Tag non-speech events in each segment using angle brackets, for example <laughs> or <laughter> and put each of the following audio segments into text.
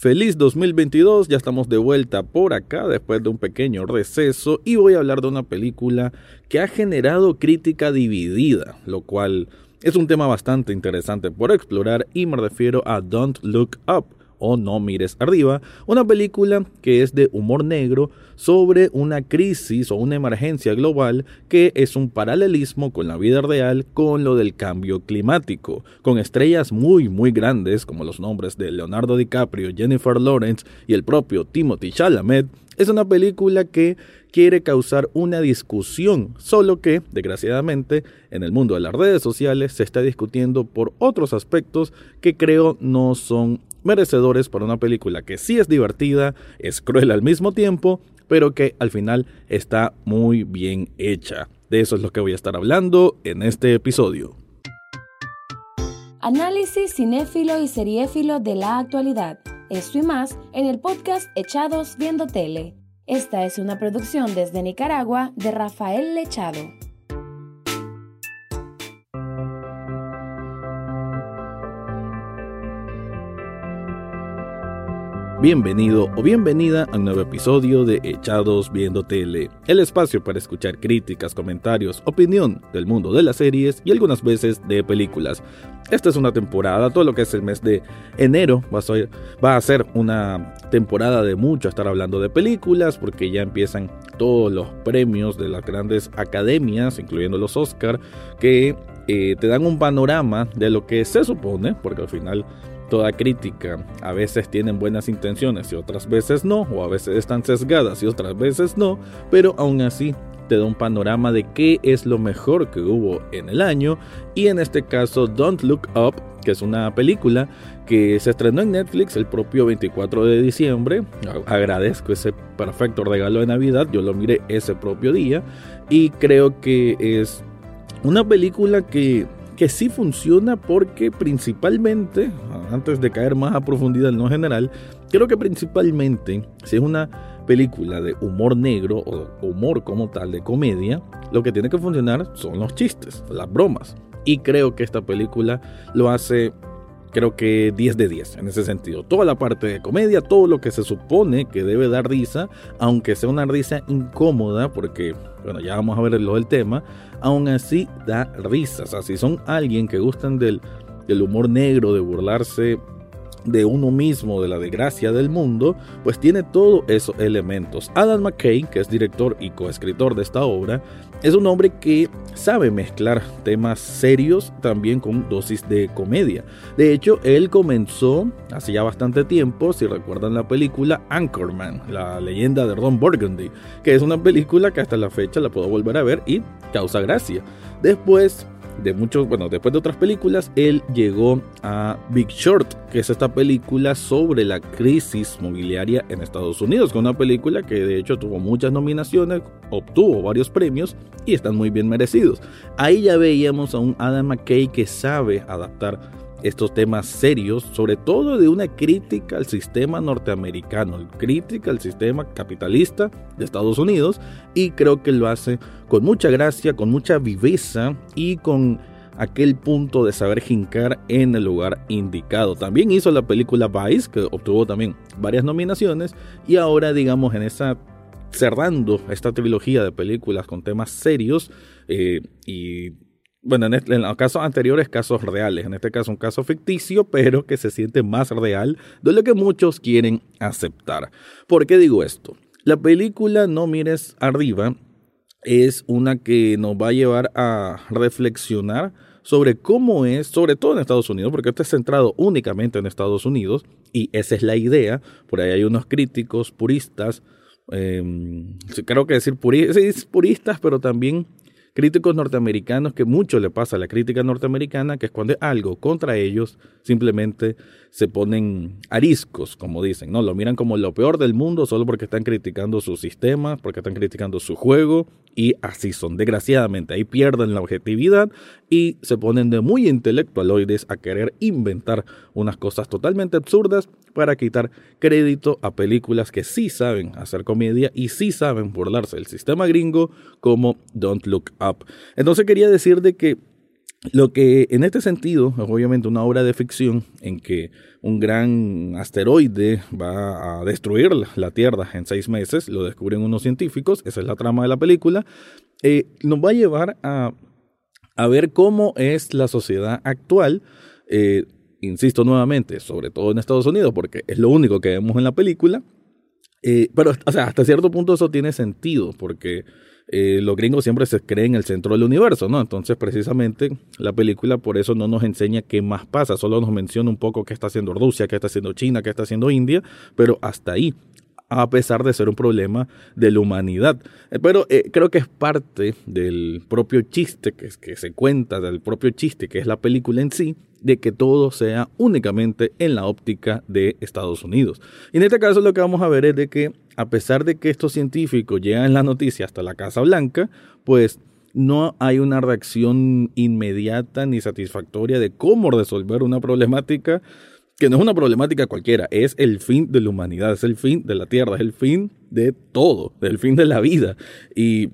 Feliz 2022, ya estamos de vuelta por acá después de un pequeño receso y voy a hablar de una película que ha generado crítica dividida, lo cual es un tema bastante interesante por explorar y me refiero a Don't Look Up o No mires arriba, una película que es de humor negro sobre una crisis o una emergencia global que es un paralelismo con la vida real con lo del cambio climático, con estrellas muy muy grandes como los nombres de Leonardo DiCaprio, Jennifer Lawrence y el propio Timothy Chalamet, es una película que quiere causar una discusión, solo que, desgraciadamente, en el mundo de las redes sociales se está discutiendo por otros aspectos que creo no son merecedores para una película que sí es divertida, es cruel al mismo tiempo, pero que al final está muy bien hecha. De eso es lo que voy a estar hablando en este episodio. Análisis cinéfilo y seriéfilo de la actualidad. Esto y más en el podcast Echados Viendo Tele. Esta es una producción desde Nicaragua de Rafael Lechado. Bienvenido o bienvenida a un nuevo episodio de Echados Viendo Tele, el espacio para escuchar críticas, comentarios, opinión del mundo de las series y algunas veces de películas. Esta es una temporada, todo lo que es el mes de enero va a ser, va a ser una temporada de mucho estar hablando de películas porque ya empiezan todos los premios de las grandes academias, incluyendo los Oscar, que eh, te dan un panorama de lo que se supone, porque al final toda crítica a veces tienen buenas intenciones y otras veces no, o a veces están sesgadas y otras veces no, pero aún así te da un panorama de qué es lo mejor que hubo en el año y en este caso Don't Look Up, que es una película que se estrenó en Netflix el propio 24 de diciembre. Agradezco ese perfecto regalo de Navidad, yo lo miré ese propio día y creo que es una película que que sí funciona porque principalmente, antes de caer más a profundidad en lo general, creo que principalmente si es una película de humor negro o humor como tal de comedia, lo que tiene que funcionar son los chistes, las bromas. Y creo que esta película lo hace creo que 10 de 10 en ese sentido. Toda la parte de comedia, todo lo que se supone que debe dar risa, aunque sea una risa incómoda, porque, bueno, ya vamos a ver lo del tema, aún así da risa. O sea, si son alguien que gustan del, del humor negro, de burlarse de uno mismo, de la desgracia del mundo, pues tiene todos esos elementos. Adam McKay, que es director y coescritor de esta obra, es un hombre que sabe mezclar temas serios también con dosis de comedia. De hecho, él comenzó hace ya bastante tiempo, si recuerdan la película Anchorman, la leyenda de Ron Burgundy, que es una película que hasta la fecha la puedo volver a ver y causa gracia. Después de muchos, bueno, después de otras películas, él llegó a Big Short, que es esta película sobre la crisis mobiliaria en Estados Unidos, con una película que de hecho tuvo muchas nominaciones, obtuvo varios premios y están muy bien merecidos. Ahí ya veíamos a un Adam McKay que sabe adaptar estos temas serios, sobre todo de una crítica al sistema norteamericano, crítica al sistema capitalista de Estados Unidos, y creo que lo hace con mucha gracia, con mucha viveza y con aquel punto de saber jincar en el lugar indicado. También hizo la película Vice, que obtuvo también varias nominaciones, y ahora digamos en esa cerrando esta trilogía de películas con temas serios eh, y bueno, en, los casos anteriores, casos reales. En este caso, un caso ficticio, <laughs> pero que se siente más real de lo que muchos quieren aceptar. ¿Por qué digo esto? La película No mires arriba es una que nos va a llevar a reflexionar sobre cómo es, sobre todo en Estados Unidos, porque esto es centrado únicamente en Estados Unidos, y esa es la idea. Por ahí hay unos críticos puristas, eh, creo que decir puristas, pero también críticos norteamericanos que mucho le pasa a la crítica norteamericana, que es cuando algo contra ellos, simplemente se ponen ariscos, como dicen, ¿no? Lo miran como lo peor del mundo solo porque están criticando su sistema, porque están criticando su juego, y así son. Desgraciadamente, ahí pierden la objetividad y se ponen de muy intelectualoides a querer inventar unas cosas totalmente absurdas para quitar crédito a películas que sí saben hacer comedia y sí saben burlarse del sistema gringo como Don't Look Up. Entonces quería decir de que Lo que en este sentido es obviamente una obra de ficción en que un gran asteroide va a destruir la Tierra en seis meses, lo descubren unos científicos, esa es la trama de la película, eh, nos va a llevar a, a, ver cómo es la sociedad actual, eh, insisto nuevamente, sobre todo en Estados Unidos, porque es lo único que vemos en la película, eh, pero hasta cierto punto eso tiene sentido, porque eh, los gringos siempre se creen el centro del universo, ¿no? Entonces, precisamente, la película por eso no nos enseña qué más pasa, solo nos menciona un poco qué está haciendo Rusia, qué está haciendo China, qué está haciendo India, pero hasta ahí a pesar de ser un problema de la humanidad. Eh, pero eh, creo que es parte del propio chiste que, que se cuenta, del propio chiste que es la película en sí, de que todo sea únicamente en la óptica de Estados Unidos. Y en este caso lo que vamos a ver es de que a pesar de que estos científicos llegan en la noticia hasta la Casa Blanca, pues no hay una reacción inmediata ni satisfactoria de cómo resolver una problemática que no es una problemática cualquiera, es el fin de la humanidad, es el fin de la Tierra, es el fin de todo, es el fin de la vida. Y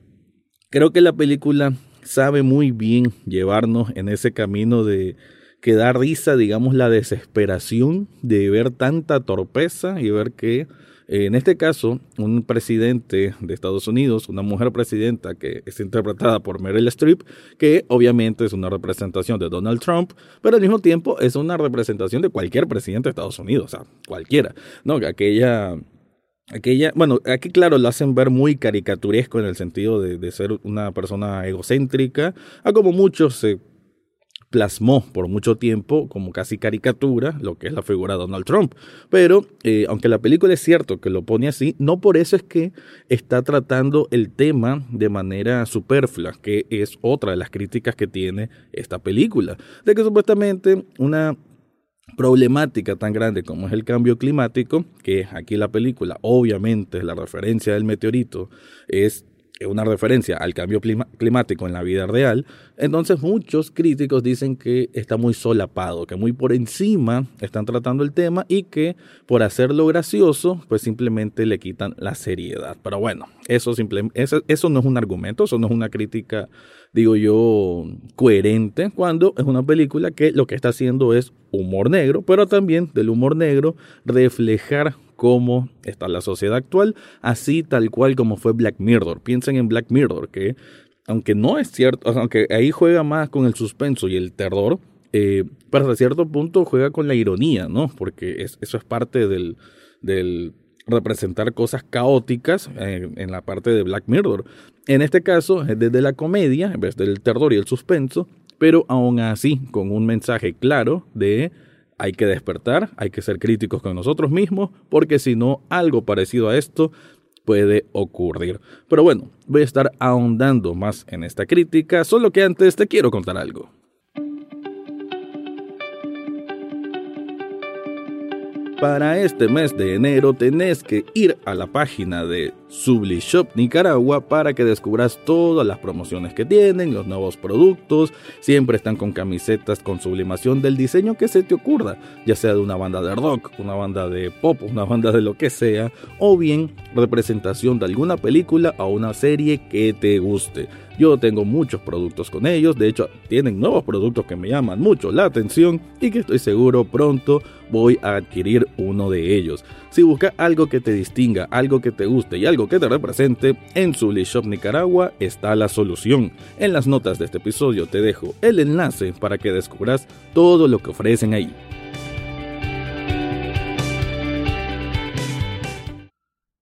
creo que la película sabe muy bien llevarnos en ese camino de que da risa, digamos, la desesperación de ver tanta torpeza y ver que en este caso, un presidente de Estados Unidos, una mujer presidenta que es interpretada por Meryl Streep, que obviamente es una representación de Donald Trump, pero al mismo tiempo es una representación de cualquier presidente de Estados Unidos, o sea, cualquiera, ¿no? Aquella aquella, bueno, aquí claro lo hacen ver muy caricaturesco en el sentido de, de ser una persona egocéntrica, a como muchos se plasmó por mucho tiempo como casi caricatura lo que es la figura de Donald Trump. Pero eh, aunque la película es cierto que lo pone así, no por eso es que está tratando el tema de manera superflua, que es otra de las críticas que tiene esta película, de que supuestamente una problemática tan grande como es el cambio climático, que aquí la película, obviamente la referencia del meteorito es una referencia al cambio climático en la vida real, entonces muchos críticos dicen que está muy solapado, que muy por encima están tratando el tema y que por hacerlo gracioso, pues simplemente le quitan la seriedad. Pero bueno, eso, eso, eso no es un argumento, eso no es una crítica, digo yo, coherente, cuando es una película que lo que está haciendo es humor negro, pero también del humor negro reflejar cómo está la sociedad actual, así tal cual como fue Black Mirror. Piensen en Black Mirror, que aunque no es cierto, aunque ahí juega más con el suspenso y el terror, eh, pero hasta cierto punto juega con la ironía, ¿no? Porque eso es parte del, representar cosas caóticas eh, en la parte de Black Mirror. En este caso es desde la comedia, en vez del terror y el suspenso, pero aún así con un mensaje claro de hay que despertar, hay que ser críticos con nosotros mismos, porque si no, algo parecido a esto puede ocurrir. Pero bueno, voy a estar ahondando más en esta crítica, solo que antes te quiero contar algo. Para este mes de enero tenés que ir a la página de Sublishop Nicaragua para que descubras todas las promociones que tienen, los nuevos productos, siempre están con camisetas con sublimación del diseño que se te ocurra, ya sea de una banda de rock, una banda de pop, una <laughs> banda de lo que sea, o bien representación de alguna película o una serie que te guste. Yo tengo muchos productos con ellos, de hecho tienen nuevos productos que me llaman mucho la atención y que estoy seguro pronto voy a adquirir uno de ellos. Si buscas algo que te distinga, algo que te guste y algo que te represente, en Shop Nicaragua está la solución. En las notas de este episodio te dejo el enlace para que descubras todo lo que ofrecen ahí.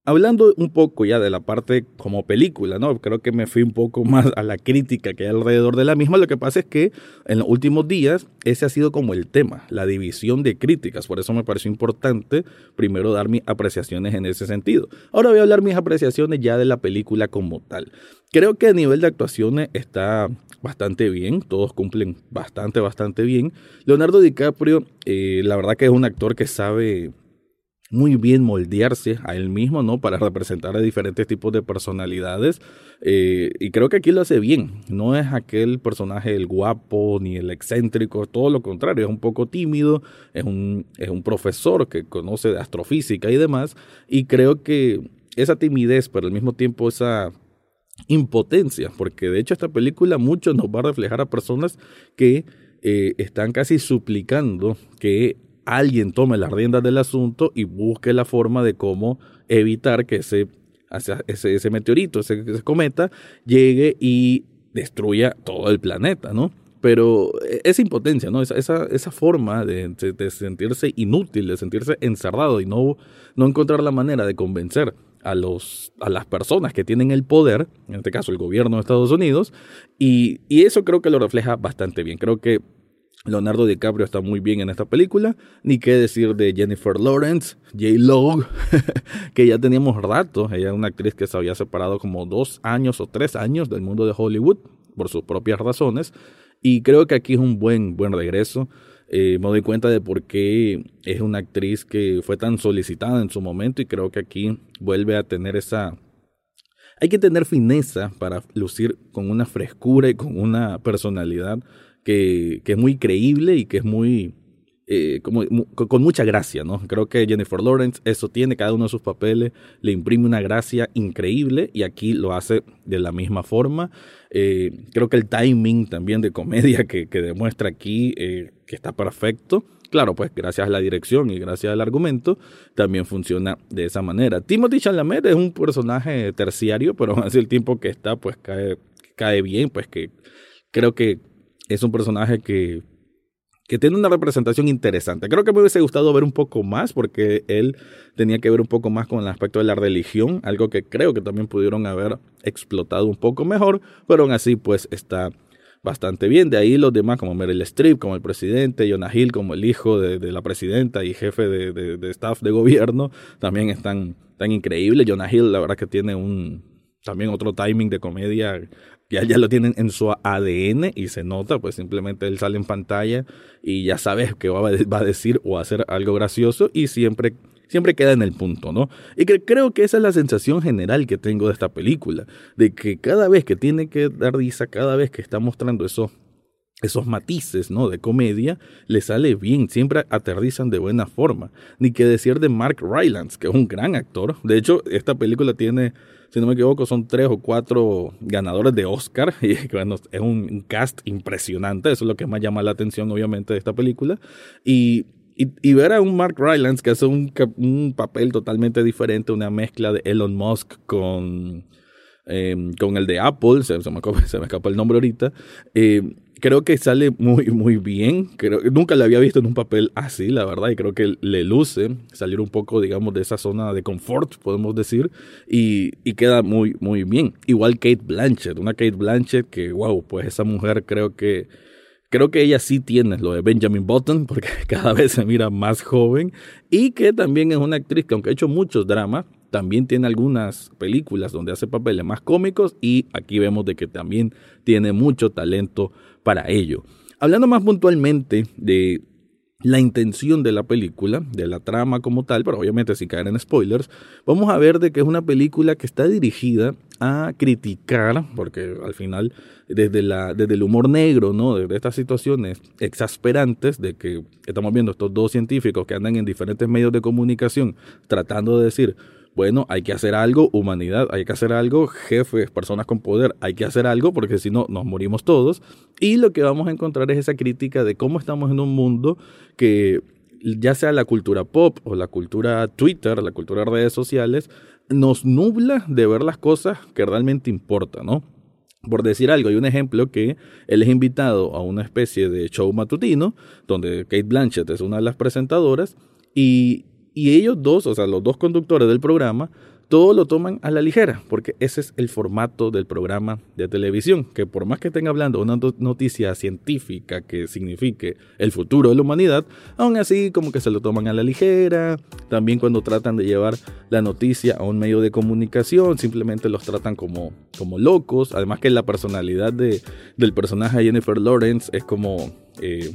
Hablando un poco ya de la parte como película, ¿no? Creo que me fui un poco <laughs> más a la crítica que hay alrededor de la misma. Lo que pasa es que en los últimos días ese ha sido como el tema, la división de críticas. Por eso me pareció importante primero dar mis apreciaciones en ese sentido. Ahora voy a hablar mis apreciaciones ya de la película como tal. Creo que a nivel de actuaciones está bastante bien, todos cumplen bastante, bastante bien. Leonardo DiCaprio, eh, la verdad que es un actor que sabe muy bien moldearse a él mismo, ¿no? Para representar a diferentes tipos de personalidades. Eh, y creo que aquí lo hace bien. No es aquel personaje el guapo ni el excéntrico, todo lo contrario, es un poco tímido, es un, es un profesor que conoce de astrofísica y demás. Y creo que esa timidez, pero al mismo tiempo esa impotencia, porque de hecho esta película mucho nos va a reflejar a personas que eh, están casi suplicando que alguien tome las riendas del asunto y busque la forma de cómo evitar que ese, ese, ese meteorito, ese, cometa, llegue y destruya todo el planeta, ¿no? Pero e, esa impotencia, ¿no? Esa, esa, forma de, de, sentirse inútil, de sentirse encerrado y no, no encontrar la manera de convencer a, los, a las personas que tienen el poder, en este caso el gobierno de Estados Unidos, y, y eso creo que lo refleja bastante bien. Creo que Leonardo DiCaprio está muy bien en esta película, ni qué decir de Jennifer Lawrence, J-Lo, <laughs> que ya teníamos rato, ella es una actriz que se había separado como dos años o tres años del mundo de Hollywood por sus propias razones, y creo que aquí es un buen, buen regreso. Eh, me doy cuenta de por qué es una actriz que fue tan solicitada en su momento y creo que aquí vuelve a tener esa... Hay que tener fineza para lucir con una frescura y con una personalidad que, es muy creíble y que es muy, eh, con mucha gracia, ¿no? Creo que Jennifer Lawrence eso tiene, cada uno de sus papeles le imprime una gracia increíble y aquí lo hace de la misma forma. Eh, creo que el timing también de comedia que, demuestra aquí, eh, que está perfecto. Claro, pues gracias a la dirección y gracias al argumento, también funciona de esa manera. Timothy Chalamet es un personaje terciario, pero así el tiempo que está, pues cae, cae bien, pues que creo que es un personaje que, que tiene una representación interesante. Creo que me hubiese gustado ver un poco más porque él tenía que ver un poco más con el aspecto de la religión, algo que creo que también pudieron haber explotado un poco mejor, pero aún así pues está bastante bien. De ahí los demás como Meryl Streep, como el presidente, Jonah Hill como el hijo de, la presidenta y jefe de, de, staff de gobierno, también están tan increíbles. Jonah Hill la verdad que tiene un también otro timing de comedia ya, ya lo tienen en su ADN y se nota, pues simplemente él sale en pantalla y ya sabes que va a, decir o hacer algo gracioso y siempre siempre queda en el punto, ¿no? Y que creo que esa es la sensación general que tengo de esta película, de que cada vez que tiene que dar risa, cada vez que está mostrando esos esos matices, ¿no? De comedia, le sale bien, siempre aterrizan de buena forma. Ni que decir de Mark Rylance, que es un gran actor. De hecho, esta película tiene si no me equivoco, son tres o cuatro ganadores de Oscar. <laughs> Y es un cast impresionante. Eso es lo que más llama la atención, obviamente, de esta película. Y, y, ver a un Mark Rylance que hace un, un, papel totalmente diferente, una mezcla de Elon Musk con, em, con el de Apple, se, me, <laughs> se me escapa el nombre ahorita. Eh, creo que sale muy, muy bien. Creo, nunca le había visto en un papel así, la verdad, y creo que le luce salir un poco, digamos, de esa zona de confort, podemos decir, y, y queda muy, muy bien. Igual Kate Blanchett, una Kate Blanchett que, wow, pues esa mujer creo que creo que ella sí tiene lo de Benjamin Button, porque <laughs> cada vez se mira más joven, y que también es una actriz que aunque ha hecho muchos dramas, también tiene algunas películas donde hace papeles más cómicos y aquí vemos de que también tiene mucho talento para ello. Hablando más puntualmente de la intención de la película, de la trama como tal, pero obviamente sin caer en spoilers, vamos a ver de que es una película que está dirigida a criticar, porque al final desde, la, desde el humor negro, ¿no? Desde estas situaciones exasperantes de que estamos viendo estos dos científicos que andan en diferentes medios de comunicación tratando de decir, bueno, hay que hacer algo, humanidad, hay que hacer algo, jefes, personas con poder, hay que hacer algo porque si no nos morimos todos. Y lo que vamos a encontrar es esa crítica de cómo estamos en un mundo que ya sea la cultura pop o la cultura Twitter, la cultura de redes sociales, nos nubla de ver las cosas que realmente importan, ¿no? Por decir algo, hay un ejemplo que él es invitado a una especie de show matutino, donde Kate Blanchett es una de las presentadoras, y y ellos dos, o sea, los dos conductores del programa, todo lo toman a la ligera, porque ese es el formato del programa de televisión, que por más que estén hablando una noticia científica que signifique el futuro de la humanidad, aún así como que se lo toman a la ligera, también cuando tratan de llevar la noticia a un medio de comunicación, simplemente los tratan como, como locos, además que la personalidad de, del personaje Jennifer Lawrence es como... Eh,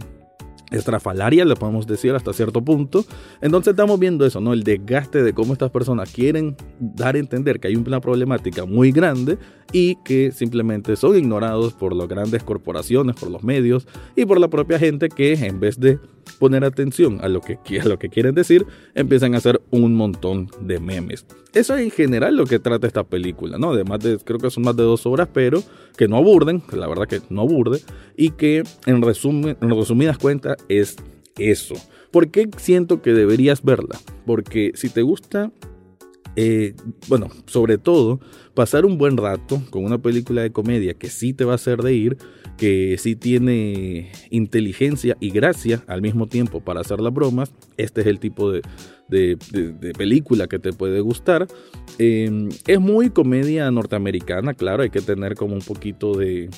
estrafalaria, le podemos decir hasta cierto punto. Entonces estamos viendo eso, ¿no? El desgaste de cómo estas personas quieren dar a entender que hay una problemática muy grande y que simplemente son ignorados por las grandes corporaciones, por los medios y por la propia gente que en vez de poner atención a lo que, a lo que quieren decir, empiezan a hacer un montón de memes. Eso es en general lo que trata esta película, ¿no? Además de, creo que son más de dos horas, pero que no aburden, la verdad que no aburde, y que en, resumen, en resumidas cuentas es eso. ¿Por qué siento que deberías verla? Porque si te gusta eh, bueno, sobre todo, pasar un buen rato con una película de comedia que sí te va a hacer reír, que sí tiene inteligencia y gracia al mismo tiempo para hacer las bromas. Este es el tipo de, película que te puede gustar. Em, es muy comedia norteamericana, claro, hay que tener como un poquito de,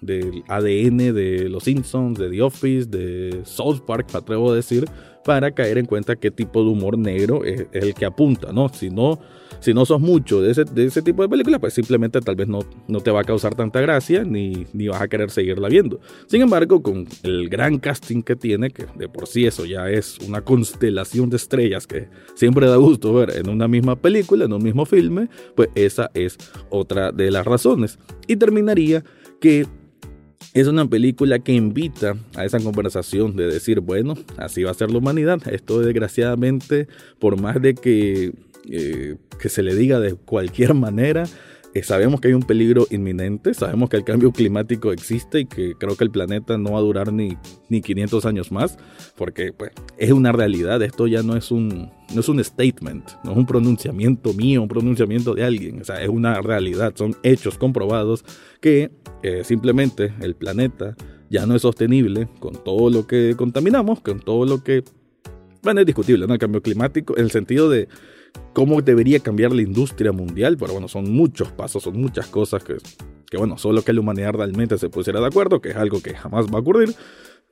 del ADN de Los Simpsons, de The Office, de South Park, me atrevo a decir, para caer en cuenta qué tipo de humor negro es, el que apunta, ¿no? Si no, si no sos mucho de ese, de ese tipo de película, pues simplemente tal vez no, no te va a causar tanta gracia ni, ni vas a querer seguirla viendo. Sin embargo, con el gran casting que tiene, que de por sí eso ya es una constelación de estrellas que siempre da gusto ver en una misma película, en un mismo filme, pues esa es otra de las razones. Y terminaría que es una película que invita a esa conversación de decir, bueno, así va a ser la humanidad. Esto desgraciadamente, por más de que, eh, que se le diga de cualquier manera, eh, sabemos que hay un peligro inminente, sabemos que el cambio climático existe y que creo que el planeta no va a durar ni, ni 500 años más, porque pues, es una realidad, esto ya no es, un, no es un statement, no es un pronunciamiento mío, un pronunciamiento de alguien, o sea, es una realidad, son hechos comprobados que eh, simplemente el planeta ya no es sostenible con todo lo que contaminamos, con todo lo que... Bueno, es discutible, ¿no? El cambio climático, en el sentido de cómo debería cambiar la industria mundial, pero bueno, son muchos pasos, son muchas cosas que, que bueno, solo que la humanidad realmente se pusiera de acuerdo, que es algo que jamás va a ocurrir,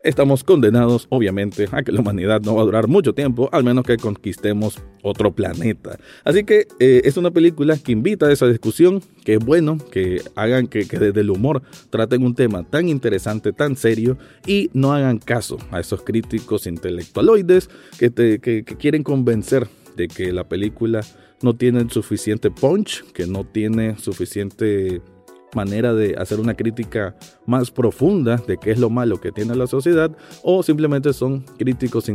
estamos condenados, obviamente, a que la humanidad no va a durar mucho tiempo, al menos que conquistemos otro planeta. Así que eh, es una película que invita a esa discusión, que es bueno que hagan que, desde el humor traten un tema tan interesante, tan serio, y no hagan caso a esos críticos intelectualoides que, que quieren convencer de que la película no tiene suficiente punch, que no tiene suficiente manera de hacer una crítica más profunda de qué es lo malo que tiene la sociedad o simplemente son críticos,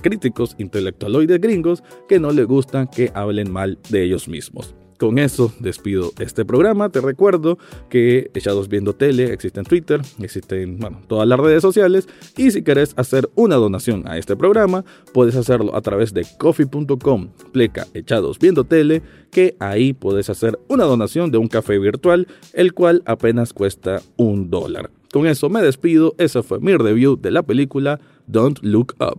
críticos intelectualoides gringos que no les gusta que hablen mal de ellos mismos. Con eso despido este programa. Te recuerdo que Echados Viendo Tele existe en Twitter, existe en todas las redes sociales. Y si querés hacer una donación a este programa, puedes hacerlo a través de coffee.com, pleca Echados Viendo Tele, que ahí puedes hacer una donación de un café virtual, el cual apenas cuesta un dólar. Con eso me despido. Esa fue mi review de la película Don't Look Up.